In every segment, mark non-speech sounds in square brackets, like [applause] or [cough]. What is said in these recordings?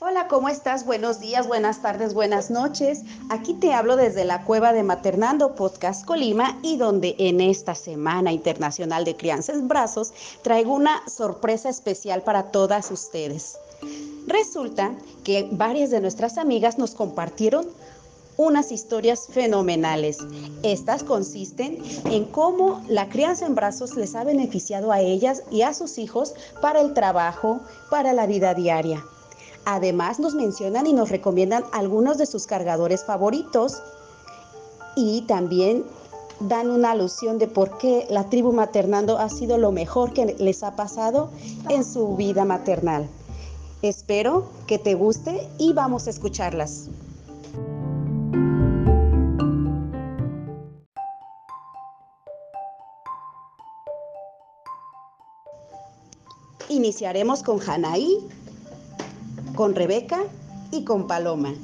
Hola, ¿cómo estás? Buenos días, buenas tardes, buenas noches. Aquí te hablo desde la cueva de Maternando Podcast Colima y donde en esta Semana Internacional de Crianza en Brazos traigo una sorpresa especial para todas ustedes. Resulta que varias de nuestras amigas nos compartieron unas historias fenomenales. Estas consisten en cómo la crianza en brazos les ha beneficiado a ellas y a sus hijos para el trabajo, para la vida diaria. Además nos mencionan y nos recomiendan algunos de sus cargadores favoritos y también dan una alusión de por qué la tribu maternando ha sido lo mejor que les ha pasado en su vida maternal. Espero que te guste y vamos a escucharlas. Iniciaremos con Hanaí, con Rebeca y con Paloma.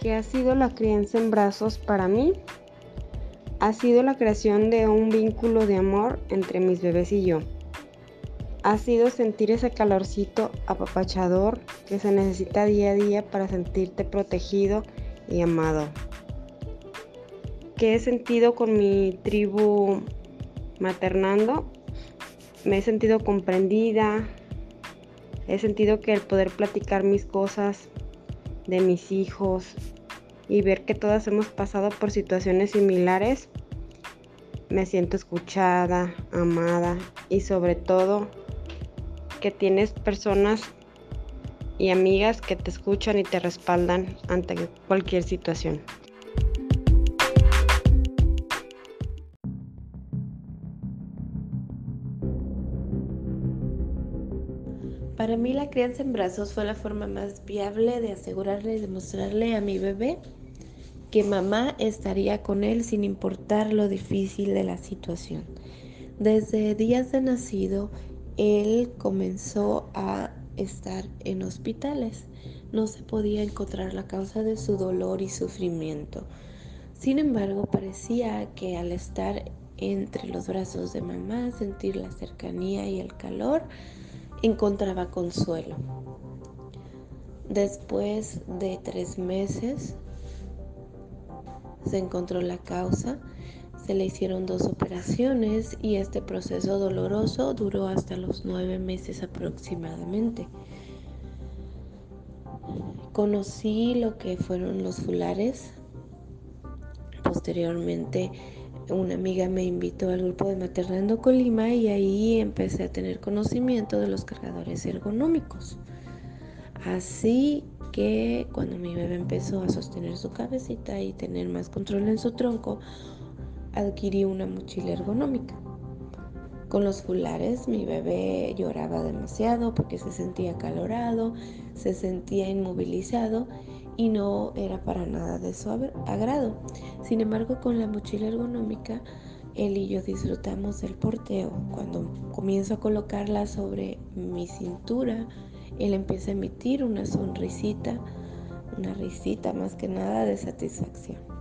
¿Qué ha sido la crianza en brazos para mí? Ha sido la creación de un vínculo de amor entre mis bebés y yo. Ha sido sentir ese calorcito apapachador que se necesita día a día para sentirte protegido y amado. ¿Qué he sentido con mi tribu maternando? Me he sentido comprendida, he sentido que el poder platicar mis cosas de mis hijos y ver que todas hemos pasado por situaciones similares, me siento escuchada, amada y sobre todo que tienes personas y amigas que te escuchan y te respaldan ante cualquier situación. Para mí la crianza en brazos fue la forma más viable de asegurarle y demostrarle a mi bebé que mamá estaría con él sin importar lo difícil de la situación. Desde días de nacido, él comenzó a estar en hospitales. No se podía encontrar la causa de su dolor y sufrimiento. Sin embargo, parecía que al estar entre los brazos de mamá, sentir la cercanía y el calor, encontraba consuelo. Después de tres meses, se encontró la causa, se le hicieron dos operaciones y este proceso doloroso duró hasta los nueve meses aproximadamente. Conocí lo que fueron los fulares. Posteriormente una amiga me invitó al grupo de Maternando Colima y ahí empecé a tener conocimiento de los cargadores ergonómicos. Así que cuando mi bebé empezó a sostener su cabecita y tener más control en su tronco, adquirí una mochila ergonómica. Con los fulares mi bebé lloraba demasiado porque se sentía calorado, se sentía inmovilizado y no era para nada de su agrado. Sin embargo, con la mochila ergonómica, él y yo disfrutamos del porteo. Cuando comienzo a colocarla sobre mi cintura, él empieza a emitir una sonrisita, una risita más que nada de satisfacción.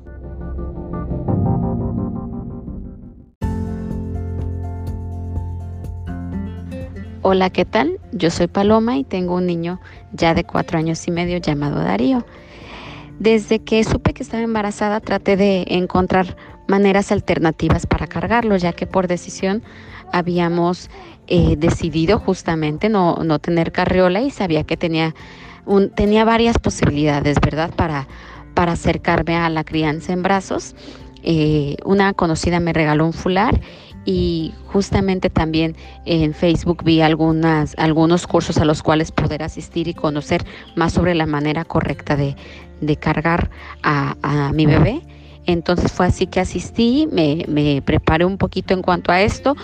Hola, ¿qué tal? Yo soy Paloma y tengo un niño ya de cuatro años y medio llamado Darío. Desde que supe que estaba embarazada traté de encontrar maneras alternativas para cargarlo, ya que por decisión habíamos eh, decidido justamente no, tener carriola y sabía que tenía, un, tenía varias posibilidades, ¿verdad? Para, para acercarme a la crianza en brazos. Eh, una conocida me regaló un fular y justamente también en Facebook vi algunas, algunos cursos a los cuales poder asistir y conocer más sobre la manera correcta de, cargar a, a, mi bebé. Entonces fue así que asistí, me, me preparé un poquito en cuanto a esto,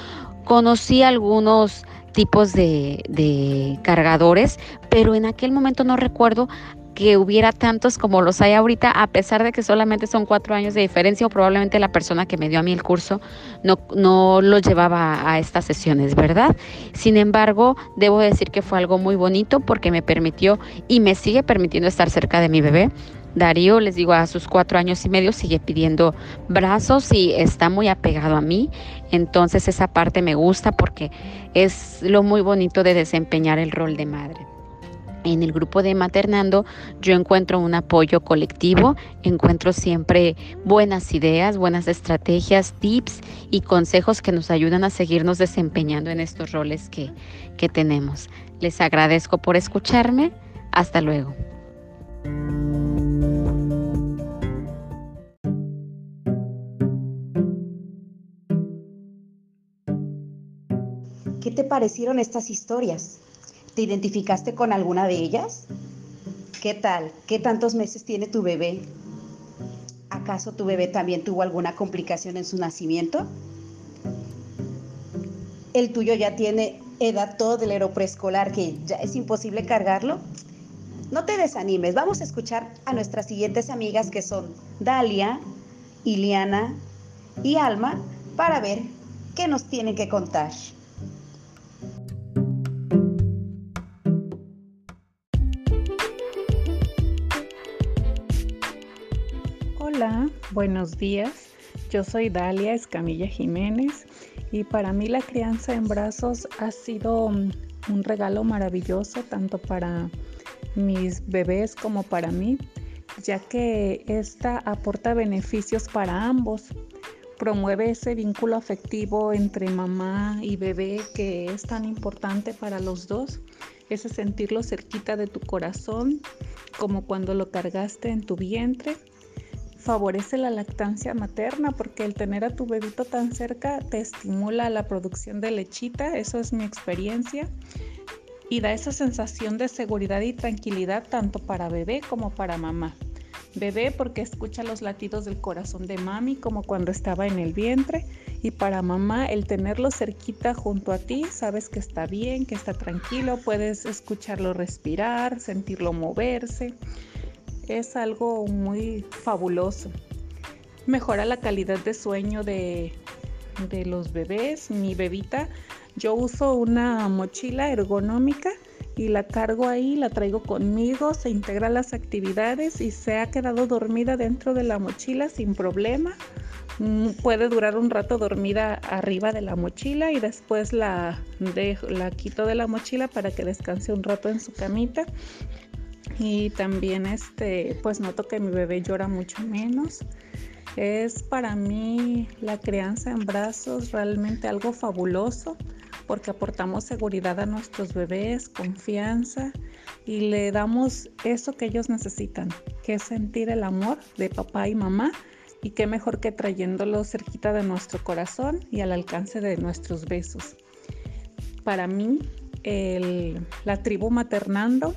Conocí algunos tipos de, cargadores, pero en aquel momento no recuerdo que hubiera tantos como los hay ahorita, a pesar de que solamente son cuatro años de diferencia o probablemente la persona que me dio a mí el curso no, no lo llevaba a estas sesiones, ¿verdad? Sin embargo, debo decir que fue algo muy bonito porque me permitió y me sigue permitiendo estar cerca de mi bebé Darío, les digo, a sus cuatro años y medio sigue pidiendo brazos y está muy apegado a mí. Entonces esa parte me gusta porque es lo muy bonito de desempeñar el rol de madre. En el grupo de Maternando yo encuentro un apoyo colectivo, encuentro siempre buenas ideas, buenas estrategias, tips y consejos que nos ayudan a seguirnos desempeñando en estos roles que, que tenemos. Les agradezco por escucharme. Hasta luego. ¿Qué te parecieron estas historias? ¿Te identificaste con alguna de ellas? ¿Qué tal? ¿Qué tantos meses tiene tu bebé? ¿Acaso tu bebé también tuvo alguna complicación en su nacimiento? ¿El tuyo ya tiene edad todo del preescolar que ya es imposible cargarlo? No te desanimes, vamos a escuchar a nuestras siguientes amigas que son Dalia, Iliana y Alma para ver qué nos tienen que contar. Buenos días. Yo soy Dalia Escamilla Jiménez y para mí la crianza en brazos ha sido un regalo maravilloso tanto para mis bebés como para mí, ya que esta aporta beneficios para ambos. Promueve ese vínculo afectivo entre mamá y bebé que es tan importante para los dos, ese sentirlo cerquita de tu corazón, como cuando lo cargaste en tu vientre favorece la lactancia materna porque el tener a tu bebito tan cerca te estimula la producción de lechita, eso es mi experiencia, y da esa sensación de seguridad y tranquilidad tanto para bebé como para mamá. Bebé porque escucha los latidos del corazón de mami como cuando estaba en el vientre y para mamá el tenerlo cerquita junto a ti, sabes que está bien, que está tranquilo, puedes escucharlo respirar, sentirlo moverse es algo muy fabuloso. Mejora la calidad de sueño de, los bebés. Mi bebita, yo uso una mochila ergonómica y la cargo ahí, la traigo conmigo, se integra las actividades y se ha quedado dormida dentro de la mochila sin problema. Mm, puede durar un rato dormida arriba de la mochila y después la, la quito de la mochila para que descanse un rato en su camita y también este pues noto que mi bebé llora mucho menos. Es para mí la crianza en brazos realmente algo fabuloso porque aportamos seguridad a nuestros bebés, confianza y le damos eso que ellos necesitan, que es sentir el amor de papá y mamá y qué mejor que trayéndolo cerquita de nuestro corazón y al alcance de nuestros besos. Para mí, la tribu maternando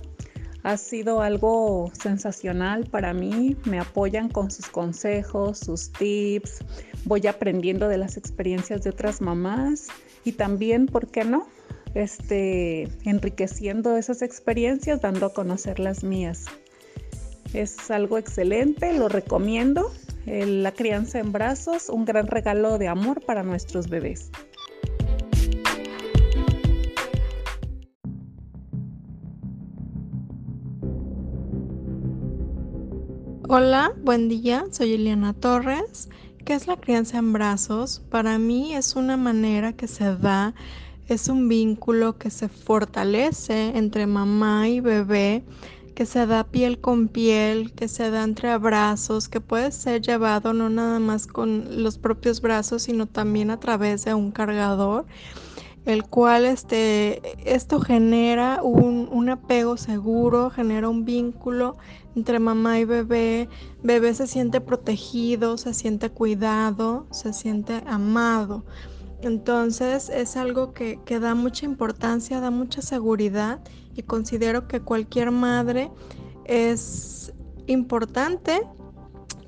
ha sido algo sensacional para mí. Me apoyan con sus consejos, sus tips. Voy aprendiendo de las experiencias de otras mamás y también, ¿por qué no? Este, enriqueciendo esas experiencias, dando a conocer las mías. Es algo excelente, lo recomiendo. La crianza en brazos, un gran regalo de amor para nuestros bebés. Hola, buen día, soy Eliana Torres. ¿Qué es la crianza en brazos? Para mí es una manera que se da, es un vínculo que se fortalece entre mamá y bebé, que se da piel con piel, que se da entre abrazos, que puede ser llevado no nada más con los propios brazos, sino también a través de un cargador el cual este, esto genera un, un, apego seguro, genera un vínculo entre mamá y bebé. Bebé se siente protegido, se siente cuidado, se siente amado. Entonces es algo que, que da mucha importancia, da mucha seguridad y considero que cualquier madre es importante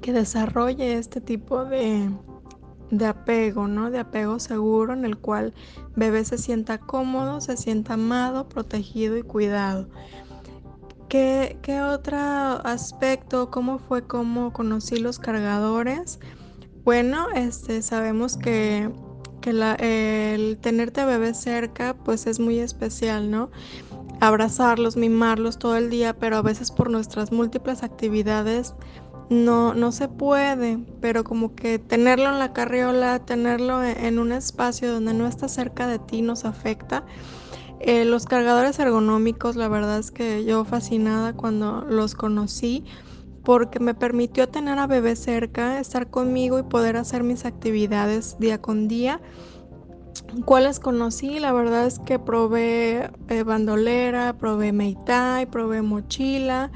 que desarrolle este tipo de, de apego, ¿no? De apego seguro en el cual bebé se sienta cómodo, se sienta amado, protegido y cuidado. ¿Qué, qué otro aspecto? ¿Cómo fue cómo conocí los cargadores? Bueno, este, sabemos que, que el tenerte a bebé cerca pues es muy especial, ¿no? abrazarlos, mimarlos todo el día, pero a veces por nuestras múltiples actividades no, no se puede, pero como que tenerlo en la carriola, tenerlo e, en un espacio donde no está cerca de ti nos afecta. Eh, los cargadores ergonómicos, la verdad es que yo fascinada cuando los conocí porque me permitió tener a bebé cerca, estar conmigo y poder hacer mis actividades día con día. ¿Cuáles conocí? La verdad es que probé eh, bandolera, probé meitai, probé mochila.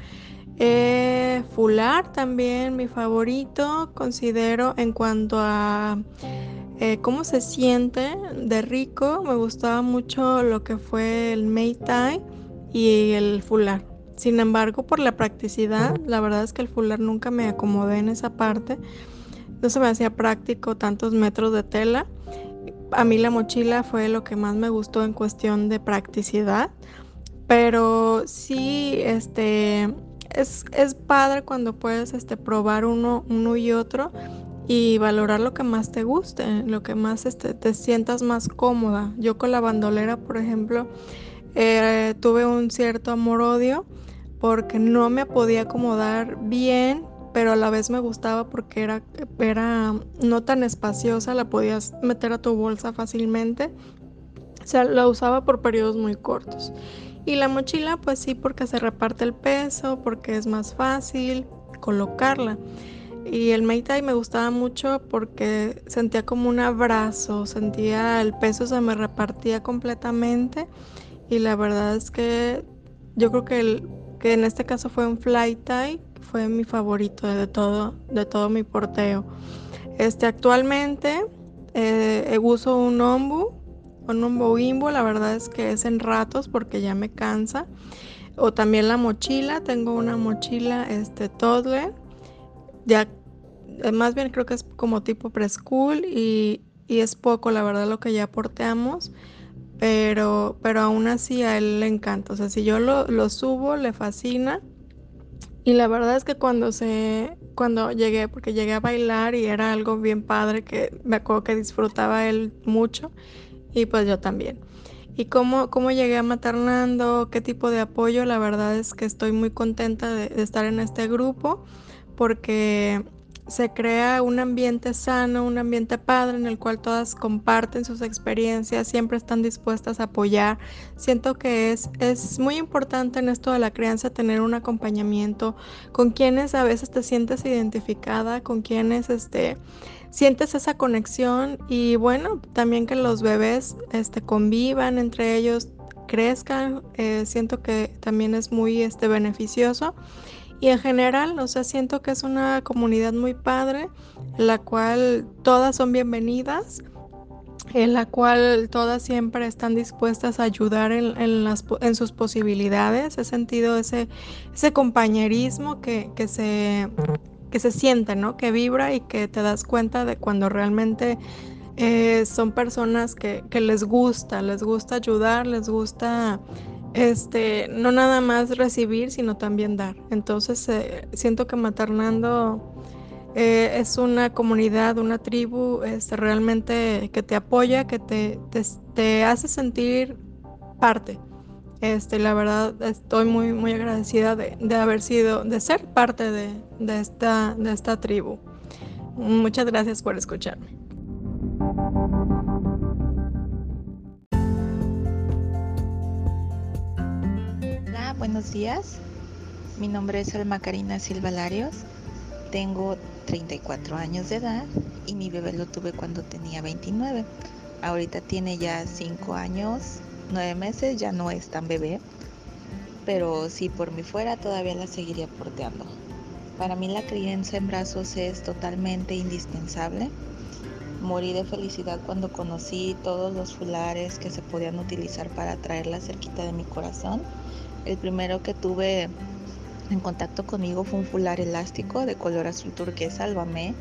Eh, fular también, mi favorito, considero en cuanto a eh, cómo se siente de rico. Me gustaba mucho lo que fue el Meitai y el fular. Sin embargo, por la practicidad, la verdad es que el fular nunca me acomodé en esa parte. No se me hacía práctico tantos metros de tela. A mí la mochila fue lo que más me gustó en cuestión de practicidad. Pero sí, este, es, padre cuando puedes este, probar uno, uno y otro y valorar lo que más te guste, lo que más este, te sientas más cómoda. Yo con la bandolera, por ejemplo, eh, tuve un cierto amor-odio porque no me podía acomodar bien, pero a la vez me gustaba porque era, era no tan espaciosa, la podías meter a tu bolsa fácilmente. O sea, la usaba por periodos muy cortos. Y la mochila, pues sí, porque se reparte el peso, porque es más fácil colocarla. Y el Meitai me gustaba mucho porque sentía como un abrazo, sentía el peso se me repartía completamente. Y la verdad es que yo creo que, el, que en este caso fue un Fly Tie, fue mi favorito de todo, de todo mi porteo. Este, actualmente eh, uso un Ombu con un boimbo, la verdad es que es en ratos porque ya me cansa. O también la mochila, tengo una mochila este toddler, ya eh, más bien creo que es como tipo preschool y, y es poco la verdad lo que ya porteamos, pero, pero aún así a él le encanta, o sea, si yo lo, lo subo le fascina. Y la verdad es que cuando se cuando llegué, porque llegué a bailar y era algo bien padre que me acuerdo que disfrutaba él mucho y pues yo también. ¿Y cómo, cómo llegué a Maternando? ¿Qué tipo de apoyo? La verdad es que estoy muy contenta de, estar en este grupo porque se crea un ambiente sano, un ambiente padre en el cual todas comparten sus experiencias, siempre están dispuestas a apoyar. Siento que es, es muy importante en esto de la crianza tener un acompañamiento con quienes a veces te sientes identificada, con quienes este, sientes esa conexión y bueno, también que los bebés este, convivan entre ellos, crezcan, eh, siento que también es muy este, beneficioso. Y en general, o sea, siento que es una comunidad muy padre, la cual todas son bienvenidas, en la cual todas siempre están dispuestas a ayudar en, en sus posibilidades. He sentido ese, ese compañerismo que, que se que se siente, ¿no? Que vibra y que te das cuenta de cuando realmente eh, son personas que, les gusta, les gusta ayudar, les gusta este, no nada más recibir, sino también dar. Entonces eh, siento que Maternando eh, es una comunidad, una tribu este, realmente que te apoya, que te, te hace sentir parte. Este, la verdad estoy muy, muy agradecida de, haber sido, de ser parte de, esta, de esta tribu. Muchas gracias por escucharme. Hola, buenos días. Mi nombre es Alma Karina Silva Larios. Tengo 34 años de edad y mi bebé lo tuve cuando tenía 29. Ahorita tiene ya 5 años nueve meses ya no es tan bebé, pero si por mí fuera todavía la seguiría porteando. Para mí la crianza en brazos es totalmente indispensable. Morí de felicidad cuando conocí todos los fulares que se podían utilizar para traerla cerquita de mi corazón. El primero que tuve en contacto conmigo fue un fular elástico de color azul turquesa, lo amé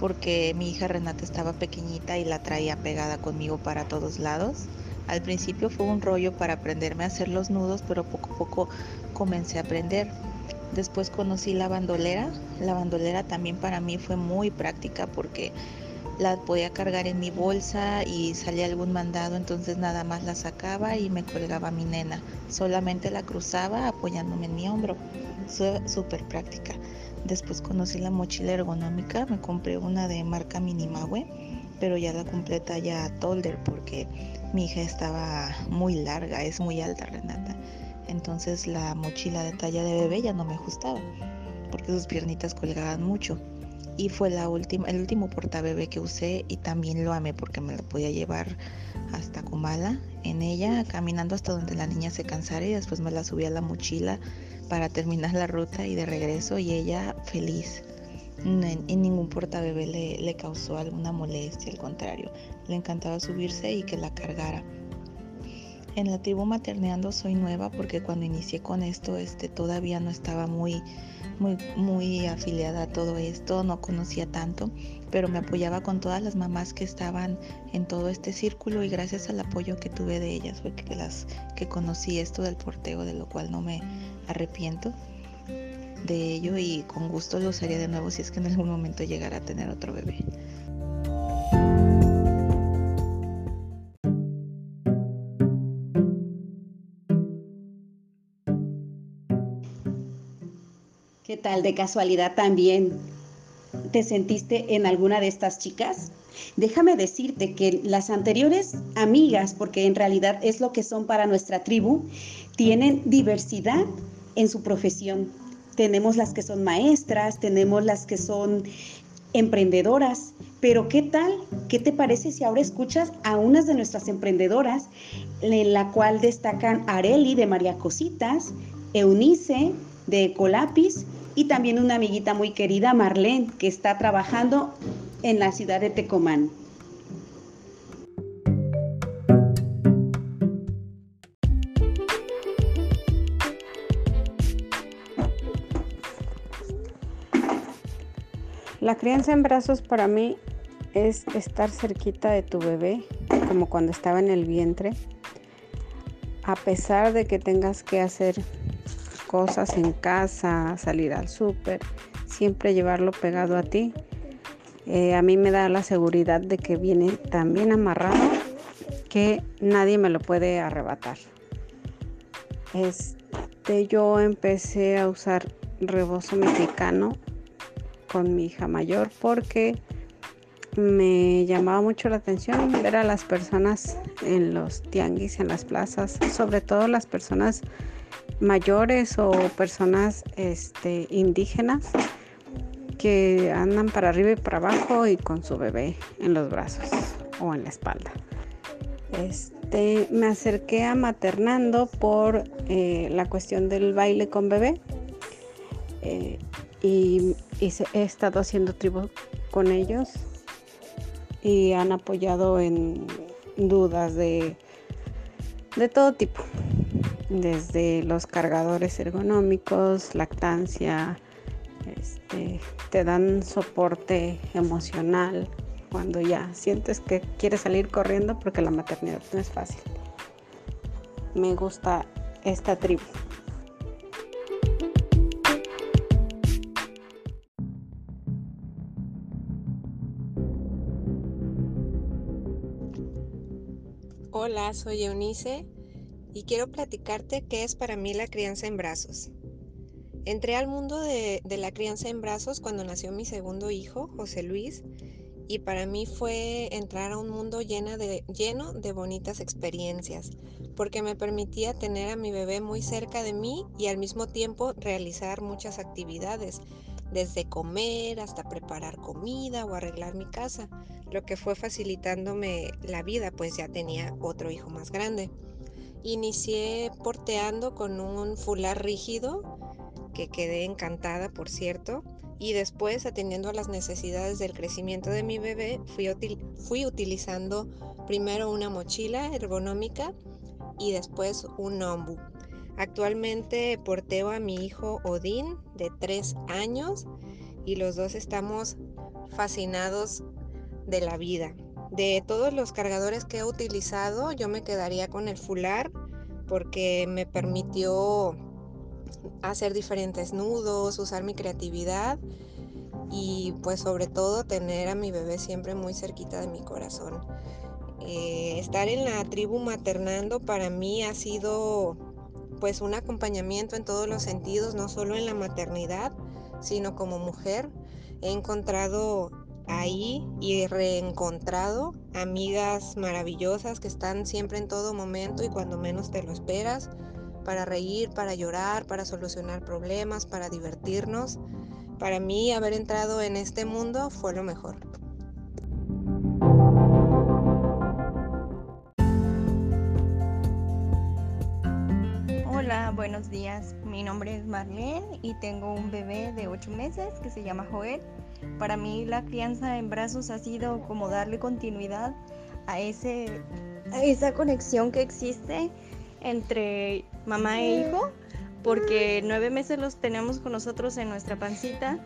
porque mi hija Renata estaba pequeñita y la traía pegada conmigo para todos lados. Al principio fue un rollo para aprenderme a hacer los nudos, pero poco a poco comencé a aprender. Después conocí la bandolera. La bandolera también para mí fue muy práctica porque la podía cargar en mi bolsa y salía algún mandado, entonces nada más la sacaba y me colgaba mi nena. Solamente la cruzaba apoyándome en mi hombro. Súper práctica. Después conocí la mochila ergonómica, me compré una de marca Minimawe, pero ya la completa ya Tolder porque mi hija estaba muy larga, es muy alta Renata. Entonces la mochila de talla de bebé ya no me ajustaba porque sus piernitas colgaban mucho y fue la última, el último portabebé que usé y también lo amé porque me lo podía llevar hasta Comala en ella, caminando hasta donde la niña se cansara y después me la subí a la mochila para terminar la ruta y de regreso y ella feliz. En, ningún portabebé le, le causó alguna molestia, al contrario, le encantaba subirse y que la cargara. En la tribu materneando soy nueva porque cuando inicié con esto este, todavía no estaba muy muy, muy afiliada a todo esto, no conocía tanto, pero me apoyaba con todas las mamás que estaban en todo este círculo y gracias al apoyo que tuve de ellas fue que las que conocí esto del porteo, de lo cual no me arrepiento de ello y con gusto lo usaría de nuevo si es que en algún momento llegara a tener otro bebé. ¿Qué tal de casualidad también te sentiste en alguna de estas chicas? Déjame decirte que las anteriores amigas, porque en realidad es lo que son para nuestra tribu, tienen diversidad en su profesión. Tenemos las que son maestras, tenemos las que son emprendedoras, pero ¿qué tal? ¿Qué te parece si ahora escuchas a unas de nuestras emprendedoras, en la cual destacan Areli de María Cositas, Eunice de Ecolapis y también una amiguita muy querida, Marlene, que está trabajando en la ciudad de Tecomán. La crianza en brazos para mí es estar cerquita de tu bebé, como cuando estaba en el vientre, a pesar de que tengas que hacer cosas en casa, salir al súper, siempre llevarlo pegado a ti. Eh, a mí me da la seguridad de que viene tan bien amarrado que nadie me lo puede arrebatar. Este, yo empecé a usar rebozo mexicano con mi hija mayor porque me llamaba mucho la atención ver a las personas en los tianguis, en las plazas, sobre todo las personas mayores o personas este, indígenas que andan para arriba y para abajo y con su bebé en los brazos o en la espalda. Este, me acerqué a maternando por eh, la cuestión del baile con bebé eh, y, he estado haciendo tribu con ellos y han apoyado en dudas de, de todo tipo desde los cargadores ergonómicos, lactancia, este, te dan soporte emocional cuando ya sientes que quieres salir corriendo porque la maternidad no es fácil. Me gusta esta tribu. Hola, soy Eunice y quiero platicarte qué es para mí la crianza en brazos. Entré al mundo de, la crianza en brazos cuando nació mi segundo hijo, José Luis, y para mí fue entrar a un mundo lleno de, lleno de bonitas experiencias, porque me permitía tener a mi bebé muy cerca de mí y al mismo tiempo realizar muchas actividades, desde comer hasta preparar comida o arreglar mi casa, lo que fue facilitándome la vida, pues ya tenía otro hijo más grande. Inicié porteando con un fular rígido, que quedé encantada, por cierto, y después, atendiendo a las necesidades del crecimiento de mi bebé, fui, fui utilizando primero una mochila ergonómica y después un ombu. Actualmente porteo a mi hijo Odín de tres años y los dos estamos fascinados de la vida. De todos los cargadores que he utilizado, yo me quedaría con el fular porque me permitió hacer diferentes nudos, usar mi creatividad y pues sobre todo tener a mi bebé siempre muy cerquita de mi corazón. Eh, estar en la tribu maternando para mí ha sido pues un acompañamiento en todos los sentidos, no solo en la maternidad, sino como mujer. He encontrado ahí y reencontrado amigas maravillosas que están siempre en todo momento y cuando menos te lo esperas, para reír, para llorar, para solucionar problemas, para divertirnos. Para mí haber entrado en este mundo fue lo mejor. Buenos días. Mi nombre es Marlene y tengo un bebé de 8 meses que se llama Joel. Para mí la crianza en brazos ha sido como darle continuidad a, ese, esa conexión que existe entre mamá e hijo porque nueve meses los tenemos con nosotros en nuestra pancita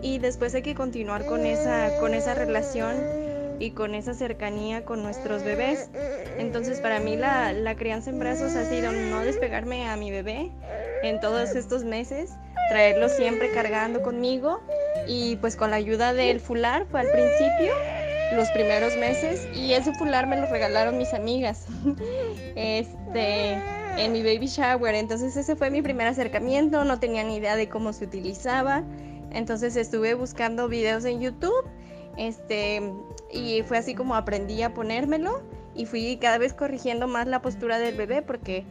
y después hay que continuar con esa, con esa relación y con esa cercanía con nuestros bebés. Entonces para mí la, la crianza en brazos ha sido no despegarme a mi bebé en todos estos meses, traerlo siempre cargando conmigo y pues con la ayuda del fular fue al principio los primeros meses y ese fular me lo regalaron mis amigas. [laughs] Este en mi baby shower. Entonces ese fue mi primer acercamiento, no tenía ni idea de cómo se utilizaba. Entonces estuve buscando videos en YouTube este, y fue así como aprendí a ponérmelo y fui cada vez corrigiendo más la postura del bebé porque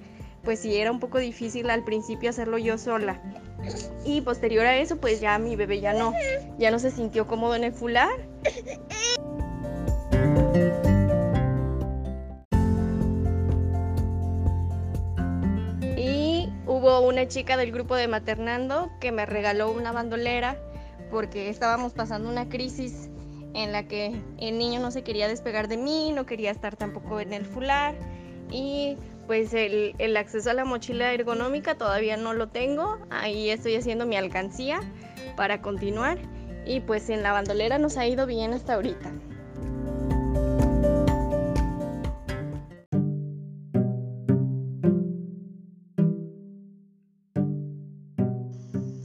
pues sí era un poco difícil al principio hacerlo yo sola. Y posterior a eso pues ya mi bebé ya no, ya no se sintió cómodo en el fular. Hubo una chica del grupo de Maternando que me regaló una bandolera porque estábamos pasando una crisis en la que el niño no se quería despegar de mí, no quería estar tampoco en el fular. Y pues el, el, acceso a la mochila ergonómica todavía no lo tengo, ahí estoy haciendo mi alcancía para continuar. Y pues en la bandolera nos ha ido bien hasta ahorita.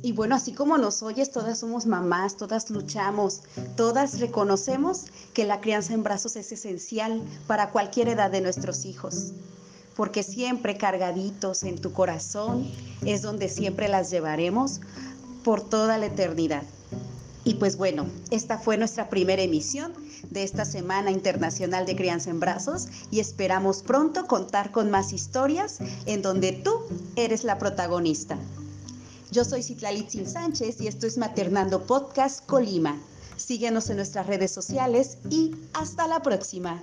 Y bueno, así como nos oyes, todas somos mamás, todas luchamos, todas reconocemos que la crianza en brazos es esencial para cualquier edad de nuestros hijos, porque siempre cargaditos en tu corazón es donde siempre las llevaremos por toda la eternidad. Y pues bueno, esta fue nuestra primera emisión de esta Semana Internacional de Crianza en Brazos y esperamos pronto contar con más historias en donde tú eres la protagonista. Yo soy Citlalitzin Sánchez y esto es Maternando Podcast Colima. Síguenos en nuestras redes sociales y hasta la próxima.